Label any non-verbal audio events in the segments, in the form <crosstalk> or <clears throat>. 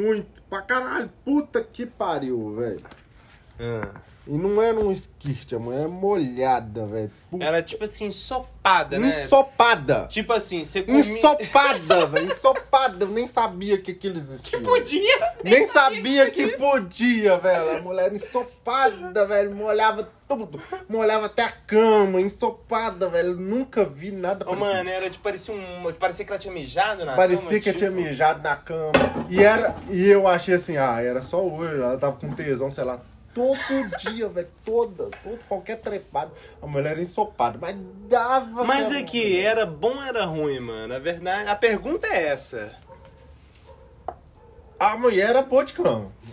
muito. Pra caralho. Puta que pariu, velho. Ah. E não era um skirt, a mulher é molhada, velho. Era tipo assim, ensopada, né? Ensopada. Tipo assim, você comia... Ensopada, <laughs> velho. Ensopada. Eu nem sabia que aquilo existia. Podia! Nem sabia que podia, velho. A mulher ensopada, velho. Molhava tudo. Molhava até a cama. Ensopada, velho. Nunca vi nada Ô, mano, era tipo, parecia um... Parecia que ela tinha mijado na Parecia cama, que eu tinha tipo. mijado na cama. E, era, e eu achei assim, ah, era só hoje. Ela tava com tesão, sei lá. Todo dia, velho. Toda, todo, qualquer trepado. A mulher era ensopada. Mas dava. Mas é que era bom ou era ruim, mano? A verdade... A pergunta é essa. A mulher era boa de.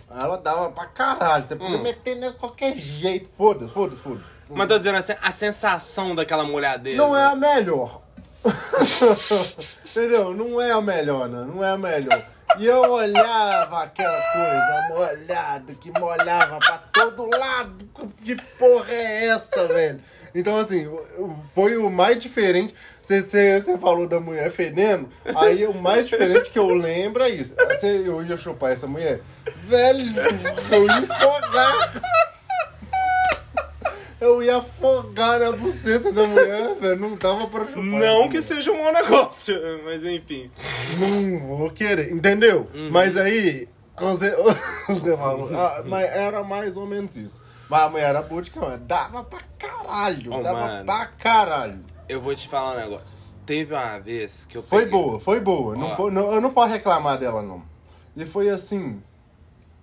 Ela dava pra caralho. Você podia Hum. meter nela de qualquer jeito. Foda-se, foda-se, foda-se. Mas tô dizendo assim, a sensação daquela molhadeza. Não é a melhor. <laughs> Entendeu? Não é a melhor, né? Não é a melhor. E eu olhava aquela coisa molhada, que molhava pra todo lado. Que porra é essa, velho? Então, assim, foi o mais diferente. Você falou da mulher fedendo, aí o mais diferente que eu lembro é isso. Cê- eu ia chupar essa mulher. Velho, eu ia afogar. Eu ia afogar na buceta da mulher, <laughs> velho. Não dava pra chupar. Não que mulher. seja um mau negócio, <laughs> mas enfim. Não vou querer, entendeu? Uhum. Mas aí, você, <laughs> você falou, ah, mas era mais ou menos isso. Mas a mulher era boa de cama, dava pra caralho, Ô, dava mano. pra caralho. Eu vou te falar um negócio. Teve uma vez que eu Foi peguei- boa, foi boa. Não, Ó. não- eu não posso reclamar dela, não. E foi assim,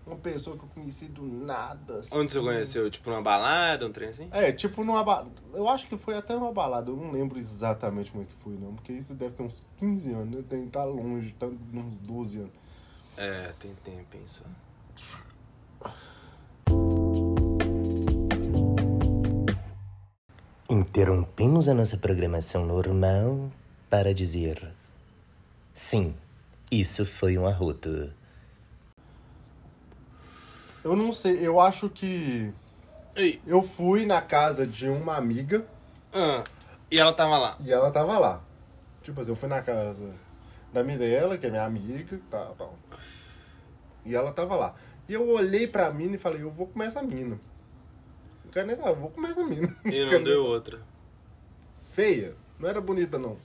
uma pessoa que eu conheci do nada. Assim. Onde você conheceu? Tipo numa balada, um trem assim? É, tipo numa balada. Eu acho que foi até numa balada, eu não lembro exatamente como é que foi, não. Porque isso deve ter uns 15 anos, né? Tem que tá longe, tá uns 12 anos. É, tem tempo, hein, só. Interrompemos a nossa programação normal para dizer: sim, isso foi um arroto. Eu não sei, eu acho que. Ei. Eu fui na casa de uma amiga Ah, e ela tava lá. e ela tava lá. Tipo assim, eu fui na casa da Mirella, que é minha amiga, tal, tal. E ela tava lá. E eu olhei pra mina e falei, eu vou comer essa mina. Não quero nem saber, eu vou comer essa mina. E <laughs> não deu outra. Feia. Não era bonita, não.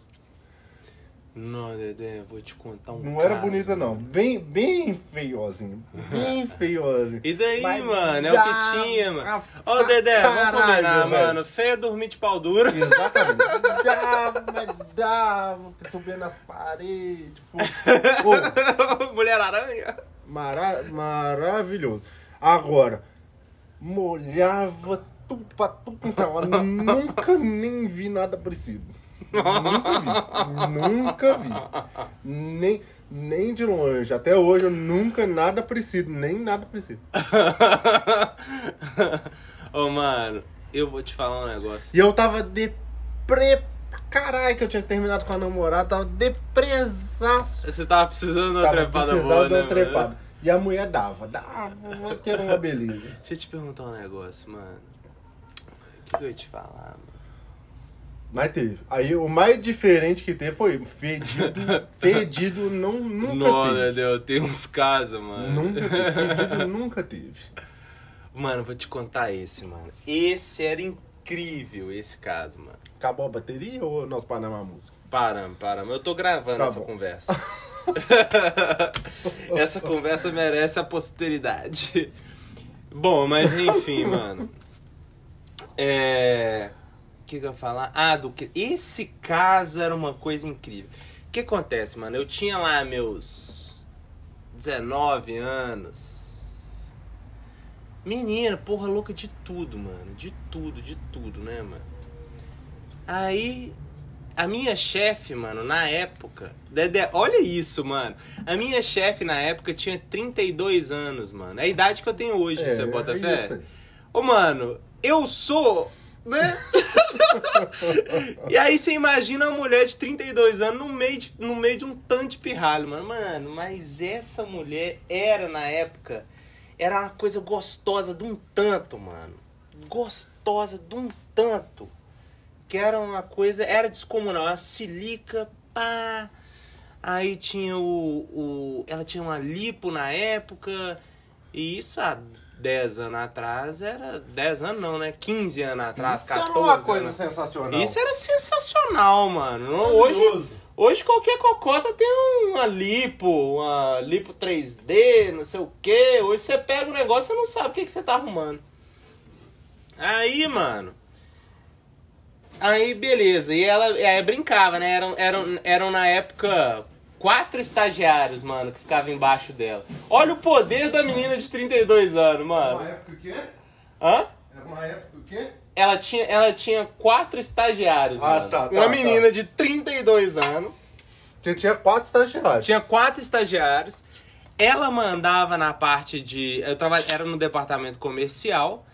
Não, Dedé, vou te contar um Não era caso, bonita, não. mano. Bem, bem feiozinho. Bem <laughs> feiozinho. E daí, Mas mano? É o que tinha, mano. Ô, Dedé, vamos caralho, combinar, velho. mano. Feia dormir de pau duro. Exatamente. Dava, dava, subia nas paredes. Pô, <laughs> Mulher aranha. mara maravilhoso. Agora, molhava tudo pra tudo. Então, nunca nem vi nada parecido. Nunca vi. Nunca vi. Nem, nem de longe. Até hoje eu nunca nada parecido. Nem nada parecido. <laughs> Ô, mano, eu vou te falar um negócio. E eu tava depre... Caralho, que eu tinha terminado com a namorada. Tava depresaço. Você tava precisando de uma Tava trepada precisando boa, de né, uma mano? trepada. E a mulher dava, dava, que era uma beleza. Deixa eu te perguntar um negócio, mano. O que que eu ia te falar, mano? Mas teve. Aí o mais diferente que teve foi fedido. <laughs> fedido não, nunca Não, teve. Deus? Tem uns casos, mano. Nunca teve. Fedido nunca teve. Mano, vou te contar esse, mano. Esse era incrível, esse caso, mano. Acabou a bateria ou nós paramos a música? Paramos, paramos. Eu tô gravando Tá essa bom. conversa. <laughs> essa conversa merece a posteridade. Bom, mas enfim, mano. É. O que, eu ia falar? Ah, do que. Esse caso era uma coisa incrível. O que acontece, mano? Eu tinha lá meus 19 anos. Menina, porra louca de tudo, mano. De tudo, de tudo, né, mano? Aí, a minha chefe, mano, na época. Dedé, olha isso, mano. A minha chefe na época tinha 32 anos, mano. É a idade que eu tenho hoje, você bota é fé? Ô, mano, eu sou. Né? <laughs> e aí você imagina uma mulher de 32 anos no meio de, no meio de um tanto de pirralho, mano. Mano, mas essa mulher era, na época, era uma coisa gostosa de um tanto, mano. Gostosa de um tanto. Que era uma coisa, era descomunal. Uma silica, pá. Aí tinha o, o. Ela tinha uma lipo na época. E isso há 10 anos atrás era. 10 anos não, né? 15 anos atrás, Isso 14 era uma coisa anos. sensacional. Isso era sensacional, mano. Hoje, hoje qualquer cocota tem uma lipo, uma lipo 3D, não sei o que. Hoje você pega o negócio e não sabe o que, que você tá arrumando. Aí, mano. Aí, beleza. E ela aí brincava, né? Eram, eram, eram na época quatro estagiários, mano, que ficavam embaixo dela. Olha o poder da menina de 32 anos, Era uma mano. época o quê? Hã? Era uma época o quê? Ela tinha, ela tinha quatro estagiários, Ah, mano. tá, tá, Uma tá. menina de 32 anos. Porque tinha quatro estagiários. Tinha quatro estagiários. Ela mandava na parte de. Eu tava, era no departamento comercial.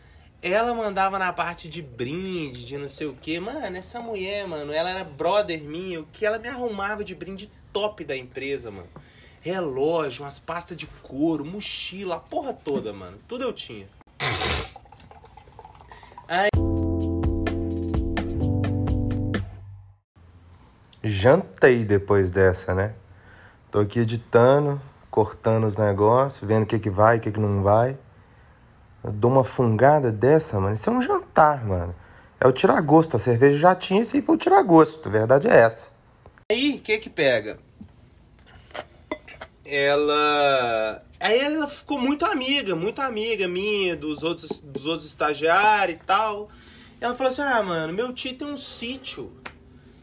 Ela mandava na parte de brinde, de não sei o que. Mano, essa mulher, mano, ela era brother minha. O que ela me arrumava de brinde top da empresa, mano. Relógio, umas pastas de couro, mochila, a porra toda, mano. Tudo eu tinha. Jantei depois dessa, né? Tô aqui editando, cortando os negócios, vendo o que que vai, o que que não vai. Eu dou uma fungada dessa, mano. Isso é um jantar, mano. É o tirar gosto. A cerveja já tinha, esse aí foi o tirar gosto. A verdade é essa. Aí, o que que pega? Ela. Aí ela ficou muito amiga, muito amiga minha, dos outros, dos outros estagiários e tal. Ela falou assim: ah, mano, meu tio tem um sítio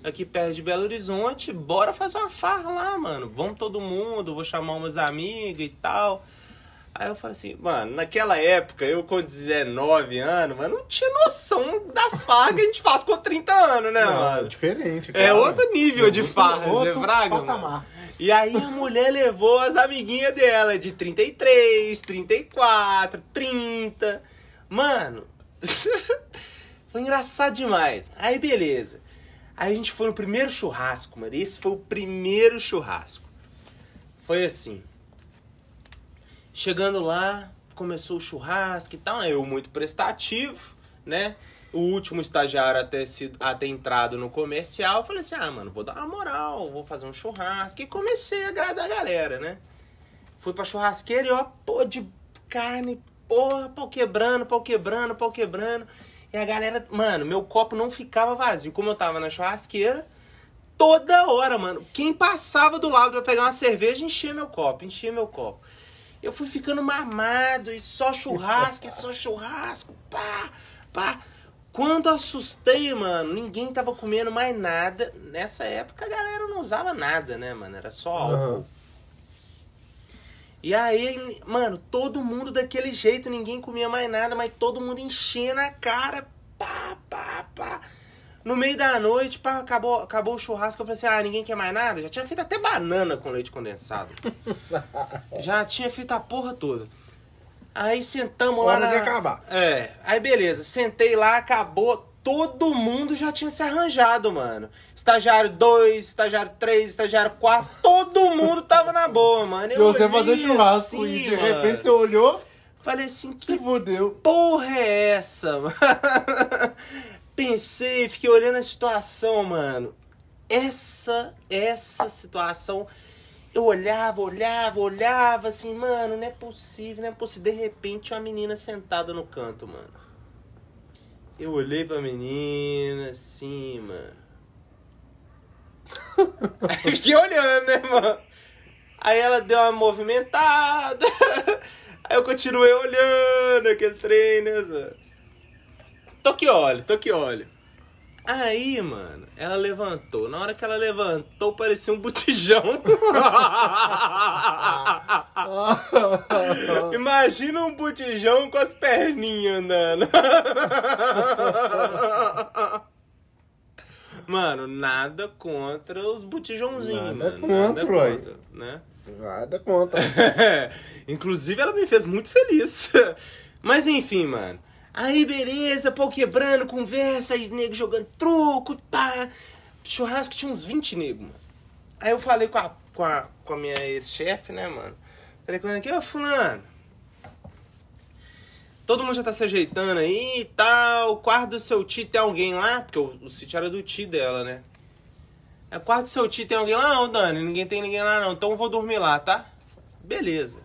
aqui perto de Belo Horizonte, bora fazer uma farra lá, mano. Vamos todo mundo, vou chamar umas amigas e tal. Aí eu falei assim, mano, naquela época, eu com 19 anos, mano, não tinha noção das farras que a gente faz com 30 anos, né, Não, mano? diferente. É claro. outro nível de Outro- farra, outro Zé Braga, patamar. mano. E aí a mulher levou as amiguinhas dela de 33, 34, 30. Mano, <laughs> foi engraçado demais. Aí beleza. Aí a gente foi no primeiro churrasco, mano. Esse foi o primeiro churrasco. Foi assim. Chegando lá, começou o churrasco e tal. Eu muito prestativo, né? O último estagiário a ter, sido, a ter entrado no comercial. Eu falei assim: ah, mano, vou dar uma moral, vou fazer um churrasco. E comecei a agradar a galera, né? Fui pra churrasqueira e ó, pô, de carne, porra, pau quebrando, pau quebrando, pau quebrando. E a galera, mano, meu copo não ficava vazio. Como eu tava na churrasqueira, toda hora, mano. Quem passava do lado pra pegar uma cerveja, enchia meu copo, enchia meu copo. Eu fui ficando mamado e só churrasco, e só churrasco, pá, pá. Quando assustei, mano, ninguém tava comendo mais nada. Nessa época a galera não usava nada, né, mano? Era só álcool. Aham. E aí, mano, todo mundo daquele jeito, ninguém comia mais nada, mas todo mundo enchendo a cara, pá, pá, pá. No meio da noite, pá, acabou, acabou o churrasco, eu falei assim, ah, ninguém quer mais nada? Já tinha feito até banana com leite condensado. <laughs> Já tinha feito a porra toda. Aí sentamos lá Hora na... de acabar. É, aí beleza, sentei lá, acabou, todo mundo já tinha se arranjado, mano. Estagiário 2, estagiário 3, estagiário 4, todo mundo tava na boa, mano. E Eu você fazer olhei churrasco assim, e de mano. repente você olhou, Falei assim, que fudeu. porra é essa, <laughs> mano? Pensei, fiquei olhando a situação, mano. Essa, essa situação, eu olhava, olhava, olhava, assim, mano, não é possível, não é possível. De repente, uma menina sentada no canto, mano. Eu olhei pra menina, assim, mano. <laughs> Aí fiquei olhando, né, mano? Aí ela deu uma movimentada. <laughs> Aí eu continuei olhando aquele trem, né? Tô que olho, tô que olho. Aí, mano, ela levantou. Na hora que ela levantou, parecia um botijão. <laughs> Imagina um botijão com as perninhas andando. Mano, nada contra os botijãozinhos, Nada mano. contra, ué. né? Nada conta. <laughs> Inclusive, ela me fez muito feliz. Mas enfim, mano. Aí, beleza, pau quebrando, conversa, aí nego jogando truco, pá. Churrasco tinha uns 20 negros, mano. Aí eu falei com a, com a, com a minha ex-chefe, né, mano? Falei com ela aqui, ô fulano. Todo mundo já tá se ajeitando aí e tal. O quarto do seu tio tem alguém lá? Porque o, o sítio era do tio dela, né? É quarto do seu tio, tem alguém lá? Não, Dani, ninguém tem ninguém lá não. Então eu vou dormir lá, tá? Beleza.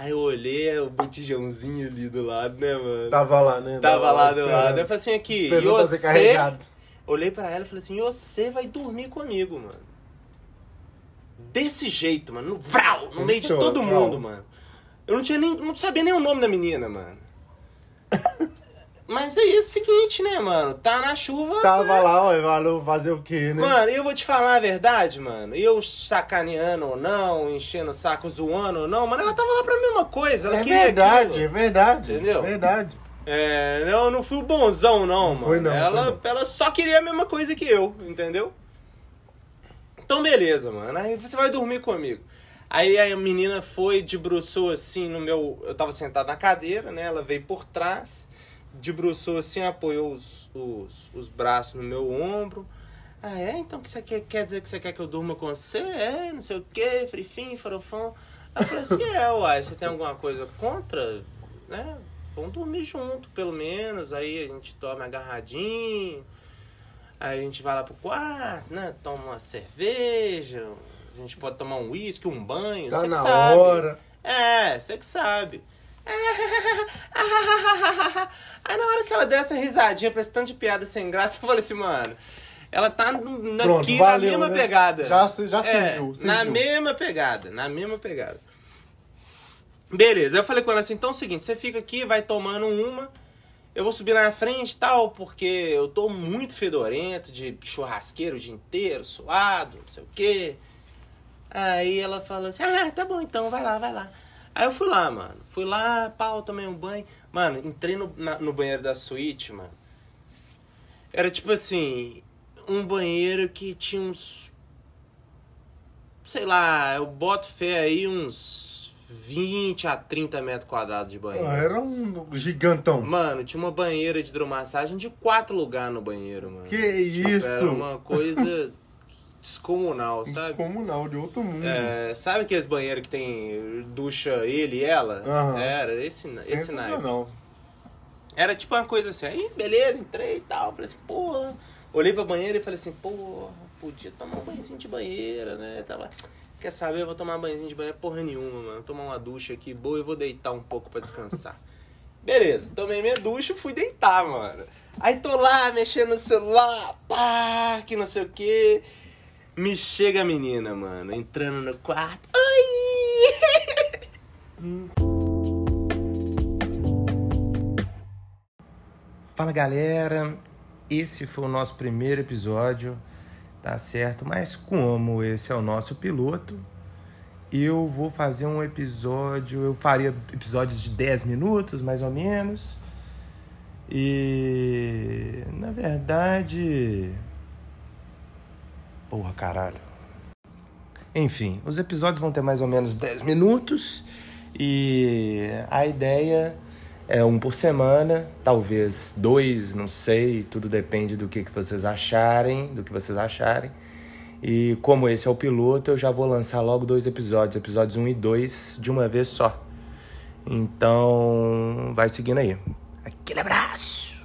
Aí eu olhei o botijãozinho ali do lado, né, mano? Tava lá, né? Tava lá do lado. Eu falei assim, aqui, e você... carregado. Olhei pra ela e falei assim, e você vai dormir comigo, mano. Desse jeito, mano. No vral, no meio de todo mundo, mano. Eu não tinha nem. não sabia nem o nome da menina, mano. <laughs> Mas é isso, seguinte, né, mano? Tá na chuva. Tava né? lá, ó, valeu fazer o quê, né? Mano, eu vou te falar a verdade, mano. Eu sacaneando ou não, enchendo o saco, zoando ou não, mano, ela tava lá pra mesma coisa. Ela é queria verdade, aquilo. é verdade. Entendeu? Verdade. É, eu não fui o bonzão, não, mano. foi não, ela, foi não. ela só queria a mesma coisa que eu, entendeu? Então, beleza, mano. Aí você vai dormir comigo. Aí a menina foi, debruçou assim no meu. Eu tava sentado na cadeira, né? Ela veio por trás, debruçou assim, apoiou os, os, os braços no meu ombro. Ah, é? Então que você quer, quer dizer que você quer que eu durma com você? É, não sei o quê, frifim, farofão. Aí eu falei assim, é, uai, você tem alguma coisa contra? Né? Vamos dormir junto, pelo menos. Aí a gente dorme agarradinho. Aí a gente vai lá pro quarto, né? Toma uma cerveja. A gente pode tomar um uísque, um banho. Tá você que na sabe. hora. É, você que sabe. Aí na hora que ela deu essa risadinha pra esse tanto de piada sem graça, <laughs> eu falei assim, mano, ela tá na- Pronto, aqui valeu, na mesma né? pegada. Já já é, serviu, serviu. Na mesma pegada, na mesma pegada. Beleza, eu falei com ela assim, então é o seguinte, você fica aqui, vai tomando uma, eu vou subir na frente e tal, porque eu tô muito fedorento, de churrasqueiro o dia inteiro, suado, não sei o quê. Aí ela falou assim, ah, tá bom então, vai lá, vai lá. Aí eu fui lá, mano. Fui lá, pau, tomei um banho. Mano, entrei no, na- no banheiro da suíte, mano. Era tipo assim, um banheiro que tinha uns. Sei lá, eu boto fé aí uns 20 a 30 metros quadrados de banheiro. Ah, Era um gigantão. Mano, tinha uma banheira de hidromassagem de quatro lugares no banheiro, mano. Que Tipo, isso? Era uma coisa <laughs> descomunal, sabe? Descomunal, de outro mundo. É, sabe aqueles banheiros que tem ducha ele e ela? Aham. Era esse, esse naipe. Era tipo uma coisa assim, aí beleza, entrei e tal. Falei assim, porra. Olhei pra banheira e falei assim, porra, podia tomar um banhozinho de banheira, né? Tava. Quer saber? Eu vou tomar um banhozinho de banheira porra nenhuma, mano. Tomar uma ducha aqui boa e vou deitar um pouco pra descansar. <laughs> Beleza, tomei minha ducha e fui deitar, mano. Aí tô lá mexendo no celular, pá, que não sei o que. Me chega a menina, mano, entrando no quarto. Oi! Fala galera, esse foi o nosso primeiro episódio, tá certo? Mas como esse é o nosso piloto, eu vou fazer um episódio, eu faria episódios de 10 minutos mais ou menos. E na verdade. Porra, caralho. Enfim, os episódios vão ter mais ou menos 10 minutos e a ideia é um por semana, talvez dois, não sei, tudo depende do que, que vocês acharem, do que vocês acharem. E como esse é o piloto, eu já vou lançar logo dois episódios, episódios 1 e 2, de uma vez só. Então, vai seguindo aí. Aquele abraço!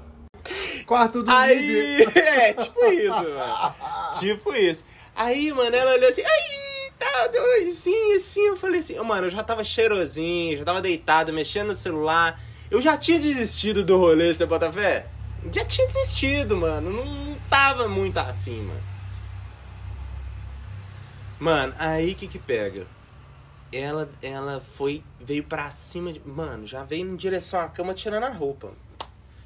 Quarto do Aí, <laughs> é, tipo isso, mano. Tipo isso. Aí, mano, ela olhou assim, aí, tá, assim, assim. Eu falei assim, mano, eu já tava cheirosinho, já tava deitado, mexendo no celular. Eu já tinha desistido do rolê, você bota fé? Já tinha desistido, mano. Não, não tava muito afim, mano. Mano, aí que que pega? Ela, ela foi, veio pra cima de. Mano, já veio em direção à cama tirando a roupa.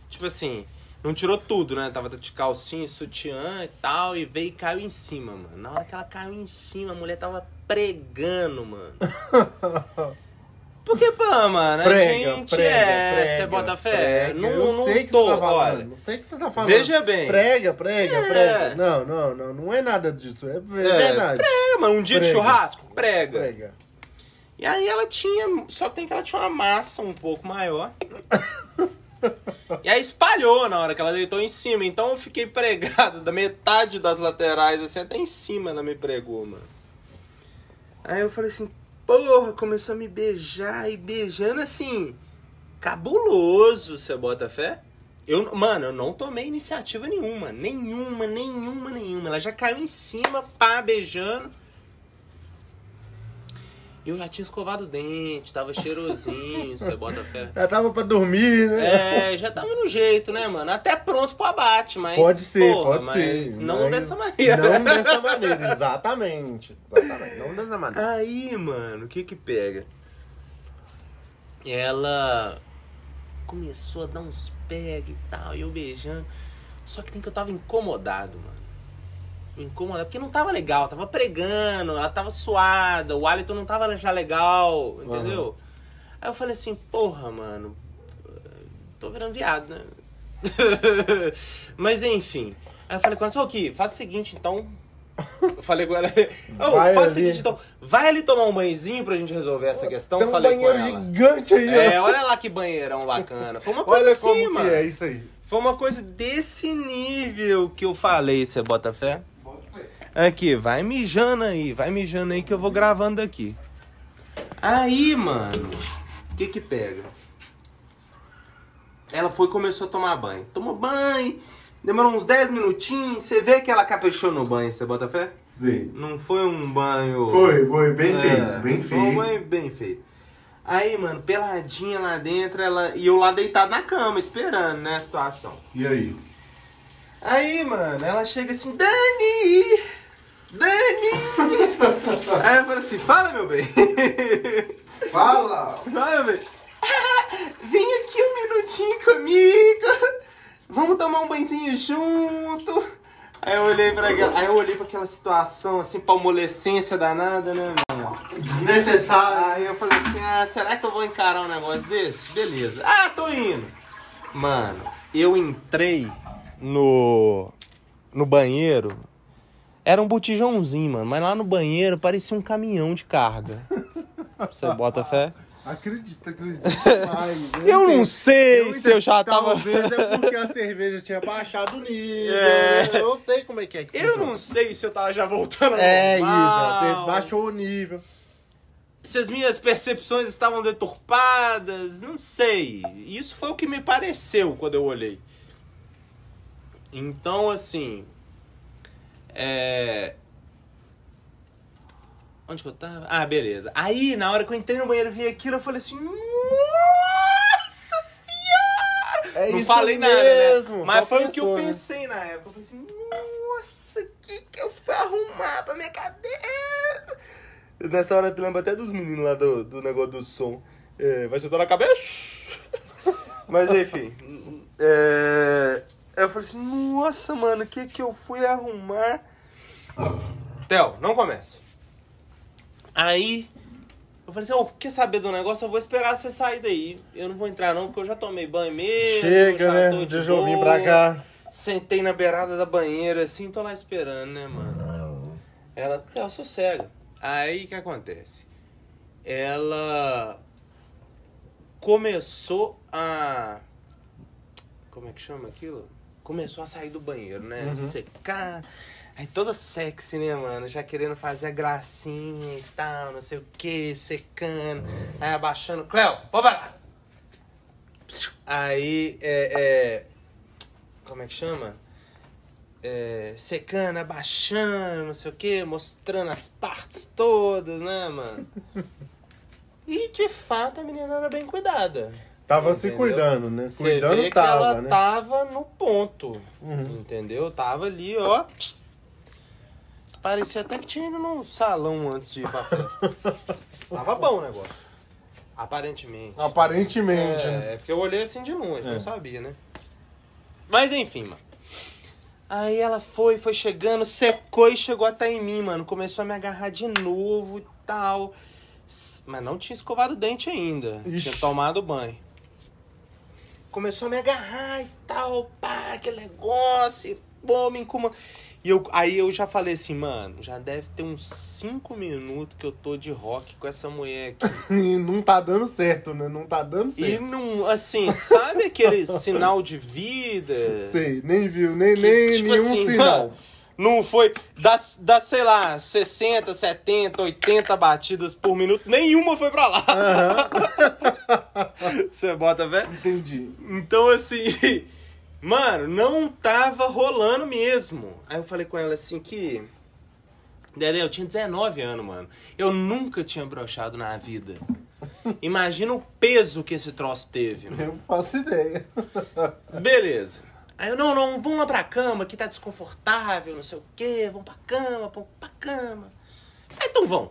Tipo assim, não tirou tudo, né? Tava de calcinha, sutiã e tal, e veio e caiu em cima, mano. Na hora que ela caiu em cima, a mulher tava pregando, mano. <laughs> Porque, pô, mano, a Prega, gente prega, é. prega, Você bota fé? prega. Não, eu não sei que você tá falando. olha. Não sei o que você tá falando. Veja bem. Prega, prega, É. prega. Não, não, não. Não é nada disso. É, É, verdade. prega, mano. Um dia de churrasco? Prega. Prega. E aí ela tinha. Só que tem que ela tinha uma massa um pouco maior. <laughs> <laughs> E aí espalhou na hora que ela deitou em cima. Então eu fiquei pregado da metade das laterais, assim, até em cima ela me pregou, mano. Aí eu falei assim, porra, começou a me beijar e beijando assim. Cabuloso, você bota fé? Eu, mano, eu não tomei iniciativa nenhuma. Nenhuma, nenhuma, nenhuma. Ela já caiu em cima, pá, beijando. Eu já tinha escovado o dente, tava cheirosinho, você bota fé. Já tava pra dormir, né? É, já tava no jeito, né, mano? Até pronto pro abate, mas. Pode ser, porra, pode mas ser. Não Mas dessa maneira. Não dessa maneira, exatamente. Exatamente, não dessa maneira. Aí, mano, o que que pega? Ela começou a dar uns pega e tal, e eu beijando. Só que tem que eu tava incomodado, mano. Incomodado, porque não tava legal, tava pregando, ela tava suada, o hálito não tava já legal, entendeu? Aí eu falei assim, porra, mano, tô virando viado, né? <laughs> Mas enfim. Aí eu falei com ela, só o que? Faz o seguinte, então. Eu falei com ela, "Ô, Vai faz o seguinte, então. Vai ali tomar um banhozinho pra gente resolver essa questão. Tem um falei com banheiro ela. gigante aí, É, ó. olha lá que banheirão bacana. Foi uma <laughs> coisa Olha assim, mano. que é isso aí. Foi uma coisa desse nível que eu falei, você bota fé? Aqui, vai mijando aí, vai mijando aí que eu vou gravando aqui. Aí, mano, o que que pega? Ela foi e começou a tomar banho. Tomou banho, demorou uns 10 minutinhos, você vê que ela caprichou no banho, você bota fé? Sim. Não foi um banho... Foi, foi bem É, feito, bem foi um banho bem feito. Aí, mano, peladinha lá dentro, ela... e eu lá deitado na cama, esperando, né, a situação. E aí? Aí, mano, ela chega assim, Dani! Dani! Aí eu falo assim, fala, meu bem. <laughs> Fala! Fala, meu bem. "Ah, <laughs> vem aqui um minutinho comigo. Vamos tomar um banhozinho junto. Aí eu olhei pra aquela, aí eu olhei pra aquela situação, assim, palmolescência danada, né, mano? Desnecessário. Aí eu falei assim, ah, será que eu vou encarar um negócio desse? Beleza. Ah, tô indo. Mano, eu entrei no, no banheiro. Era um botijãozinho, mano. Mas lá no banheiro parecia um caminhão de carga. Você bota fé? Acredita, acredita demais. <laughs> Eu não sei se eu já tava. Talvez é porque a cerveja tinha baixado o nível. É. Eu não sei como é que é que Eu não sei se eu tava já voltando ao É isso, normal. você baixou o nível. se as minhas percepções estavam deturpadas, não sei. Isso foi o que me pareceu quando eu olhei. Então, assim. É. Onde que eu tava? Ah, beleza. Aí, na hora que eu entrei no banheiro e vi aquilo, eu falei assim. Nossa senhora! É não falei nada, mesmo, né? Mas foi o que eu pensou, né? pensei na época. Eu falei assim, nossa, o que, que eu fui arrumar pra minha cabeça? Nessa hora eu lembro até dos meninos lá do, do negócio do som. É, vai sentar na cabeça? <laughs> Mas enfim. É, eu falei assim, nossa, mano, o que, que eu fui arrumar? Theo, não comece. Aí, eu falei assim, ô, quer saber do negócio? Eu vou esperar você sair daí. Eu não vou entrar não, porque eu já tomei banho mesmo. Chega, né? tô de Deixa eu vir boa. pra cá. Sentei na beirada da banheira, assim, tô lá esperando, né, mano? Ela, Theo, sossega. Aí, o que acontece? Ela começou a... Como é que chama aquilo? Começou a sair do banheiro, né? Secar. Aí toda sexy, né, mano? Já querendo fazer a gracinha e tal, não sei o que, secando. Aí abaixando. Cléo, pode parar! Aí, é, é... Como é que chama? É, secando, abaixando, não sei o que, mostrando as partes todas, né, mano? <laughs> E de fato a menina era bem cuidada. Tava se Entendeu? cuidando, né? Você Cuidando vê que tava, ela né? tava no ponto. Uhum. Entendeu? Tava ali, ó. Parecia até que tinha ido no salão antes de ir pra festa. <laughs> tava bom o negócio. Aparentemente. Aparentemente, É, né? é porque eu olhei assim de longe, É. não sabia, né? Mas enfim, mano. Aí ela foi, foi chegando, secou e chegou até em mim, mano. Começou a me agarrar de novo e tal. Mas não tinha escovado o dente ainda. Ixi. Tinha tomado banho. Começou a me agarrar e tal, pá, aquele negócio, e, pô, me incomoda. E eu, aí eu já falei assim, mano, já deve ter uns 5 minutos que eu tô de rock com essa mulher aqui. <laughs> E não tá dando certo, né? Não tá dando E certo. não, assim, sabe aquele <laughs> sinal de vida? Sei, nem viu, nem, Que, nem tipo nenhum assim, sinal. mano, não foi. Das, das, sei lá, 60, 70, 80 batidas por minuto, nenhuma foi pra lá. <laughs> Você bota, velho? Entendi. Então, assim, <laughs> Mano, não tava rolando mesmo. Aí eu falei com ela assim que. Dedé, eu tinha 19 anos, mano. Eu nunca tinha brochado na vida. Imagina o peso que esse troço teve. mano. Eu não faço ideia. Beleza. Aí eu, não, não, vamos lá pra cama, que tá desconfortável, não sei o quê, vamos pra cama, vamos pra cama. Aí, então vão.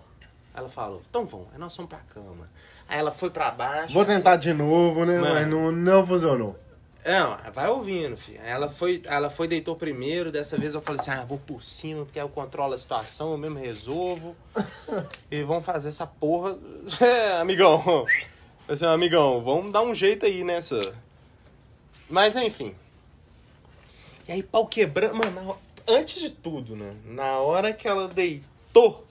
Ela falou, então vão, aí nós fomos pra cama. Aí ela foi pra baixo. Vou tentar de novo, né? Mano. Mas não, não funcionou. Não, vai ouvindo, filho. Ela foi, ela foi, deitou primeiro. Dessa vez eu falei assim: ah, vou por cima, porque aí eu controlo a situação, eu mesmo resolvo. <laughs> e vamos fazer essa porra. <laughs> É, amigão. Assim, amigão, vamos dar um jeito aí nessa. Mas enfim. E aí, pau quebrando. Mano, antes de tudo, né? Na hora que ela deitou,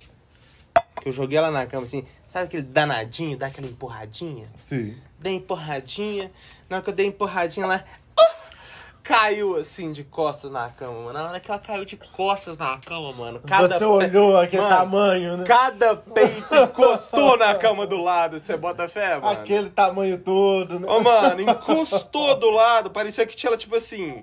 que eu joguei ela na cama assim, sabe aquele danadinho, dá aquela empurradinha? Sim. dei empurradinha. Na hora que eu dei empurradinha, ela uh, caiu assim de costas na cama, mano. Na hora que ela caiu de costas na cama, mano. Cada Você olhou aquele Mano, tamanho, né? Cada peito encostou na cama do lado. Você bota fé, mano? Aquele tamanho todo, né? Ô, mano, encostou do lado. Parecia que tinha ela, tipo assim.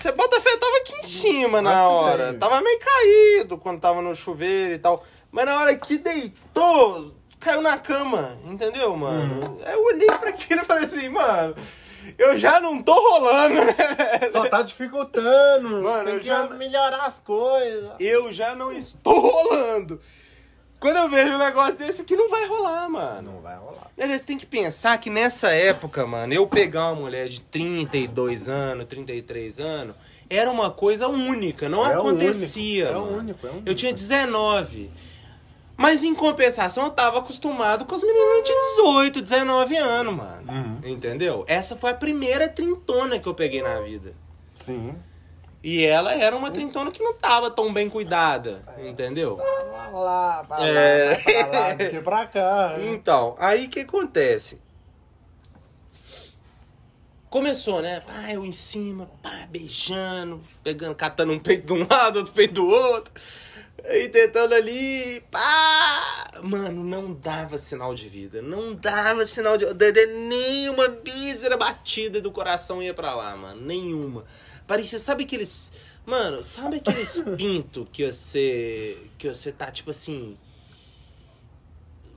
Você bota fé, tava aqui em cima na Nossa, hora. velho. Tava meio caído quando tava no chuveiro e tal. Mas na hora que deitou, caiu na cama, entendeu, mano? Aí eu olhei pra aquilo e falei assim, mano, eu já não tô rolando, né, velho? Só tá dificultando. Mano, Tem eu que já- melhorar as coisas. Eu já não estou rolando. Quando eu vejo um negócio desse aqui, não vai rolar, mano. Não vai rolar. Você tem que pensar que nessa época, mano, eu pegar uma mulher de 32 anos, 33 anos, era uma coisa única, não É acontecia. único, é mano. único, é único. Eu tinha 19. Mas em compensação, eu tava acostumado com as meninas de 18, 19 anos, mano. Uhum. Entendeu? Essa foi a primeira trintona que eu peguei na vida. Sim. E ela era uma trintona que não tava tão bem cuidada, entendeu? Pra lá, pra É. lá, pra lá, do que pra cá. né? Então, aí o que acontece? Começou, né? Pá, eu em cima, pá, beijando, pegando, catando um peito de um lado, outro peito do outro. Aí tentando ali, pá! Mano, não dava sinal de vida. Não dava sinal de. Nenhuma mísera batida do coração ia pra lá, mano. Nenhuma. Parecia, sabe aqueles. Mano, sabe aqueles <laughs> pinto que você. que você tá tipo assim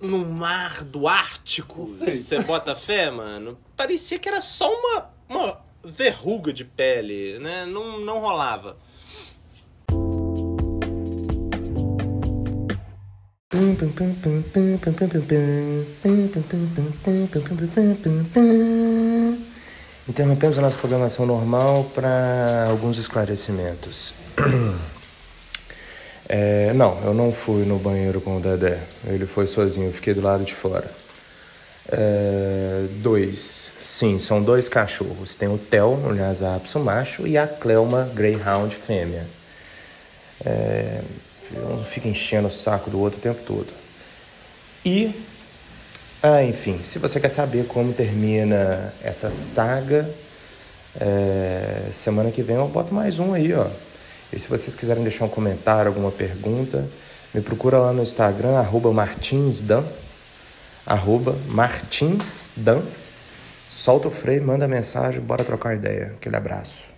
no mar do Ártico. Você bota fé, mano? Parecia que era só uma, uma verruga de pele, né? Não, não rolava. Interrompemos a nossa programação normal para alguns esclarecimentos. <clears throat> É, não, eu não fui no banheiro com o Dedé. Ele foi sozinho, eu fiquei do lado de fora. É, dois. Sim, são dois cachorros. Tem o Theo, o Lhasa macho, e a Clelma Greyhound fêmea. É, um fica enchendo o saco do outro o tempo todo. E, ah, enfim, se você quer saber como termina essa saga, é, semana que vem eu boto mais um aí, ó. E se vocês quiserem deixar um comentário, alguma pergunta, me procura lá no Instagram, arroba martinsdan, arroba martinsdan. Solta o freio, manda mensagem, bora trocar ideia. Aquele abraço.